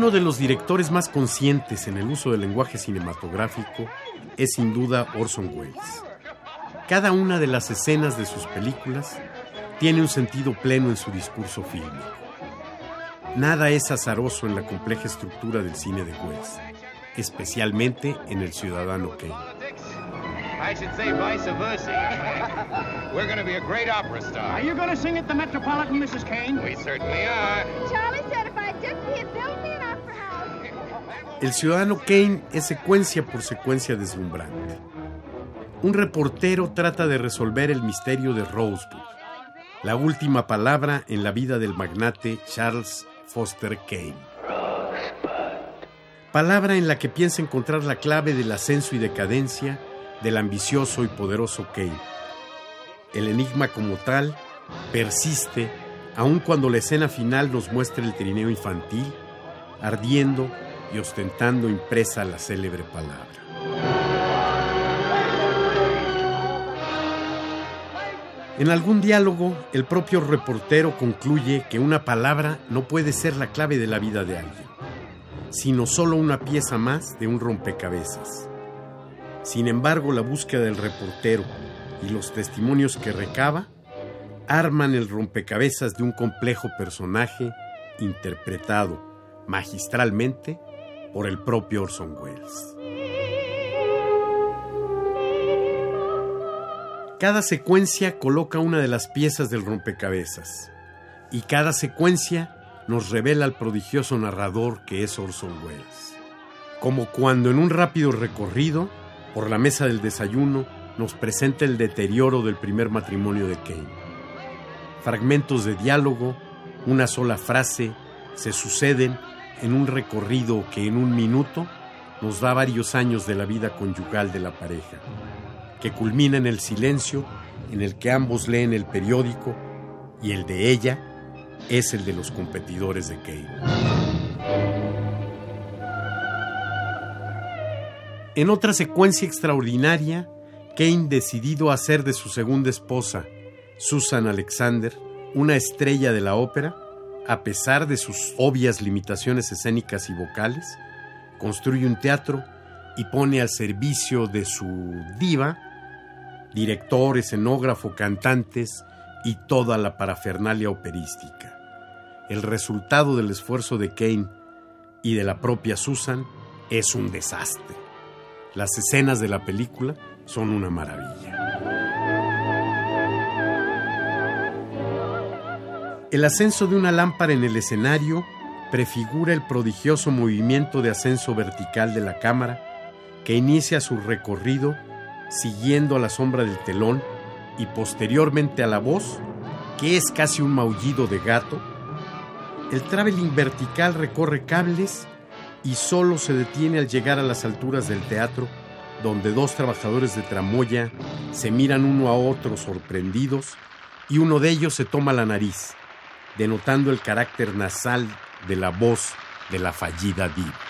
Uno de los directores más conscientes en el uso del lenguaje cinematográfico es sin duda Orson Welles. Cada una de las escenas de sus películas tiene un sentido pleno en su discurso fílmico. Nada es azaroso en la compleja estructura del cine de Welles, especialmente en El Ciudadano Kane. I should say vice versa. We're going to be a great opera star. Are you going to sing at the Metropolitan, Mrs. Kane? We certainly are. El Ciudadano Kane es secuencia por secuencia deslumbrante. Un reportero trata de resolver el misterio de Rosebud, la última palabra en la vida del magnate Charles Foster Kane. Palabra en la que piensa encontrar la clave del ascenso y decadencia del ambicioso y poderoso Kane. El enigma como tal persiste aun cuando la escena final nos muestra el trineo infantil ardiendo y ostentando impresa la célebre palabra. En algún diálogo, el propio reportero concluye que una palabra no puede ser la clave de la vida de alguien, sino solo una pieza más de un rompecabezas. Sin embargo, la búsqueda del reportero y los testimonios que recaba arman el rompecabezas de un complejo personaje interpretado magistralmente por el propio Orson Welles. Cada secuencia coloca una de las piezas del rompecabezas y cada secuencia nos revela al prodigioso narrador que es Orson Welles. Como cuando en un rápido recorrido por la mesa del desayuno nos presenta el deterioro del primer matrimonio de Kane. Fragmentos de diálogo, una sola frase, se suceden en un recorrido que en un minuto nos da varios años de la vida conyugal de la pareja, que culmina en el silencio en el que ambos leen el periódico y el de ella es el de los competidores de Kane. En otra secuencia extraordinaria, Kane decidido a hacer de su segunda esposa, Susan Alexander, una estrella de la ópera, a pesar de sus obvias limitaciones escénicas y vocales, construye un teatro y pone al servicio de su diva director, escenógrafo, cantantes y toda la parafernalia operística. El resultado del esfuerzo de Kane y de la propia Susan es un desastre. Las escenas de la película son una maravilla. El ascenso de una lámpara en el escenario prefigura el prodigioso movimiento de ascenso vertical de la cámara que inicia su recorrido siguiendo a la sombra del telón y posteriormente a la voz, que es casi un maullido de gato. El traveling vertical recorre cables y solo se detiene al llegar a las alturas del teatro, donde dos trabajadores de tramoya se miran uno a otro sorprendidos y uno de ellos se toma la nariz, denotando el carácter nasal de la voz de la fallida diva.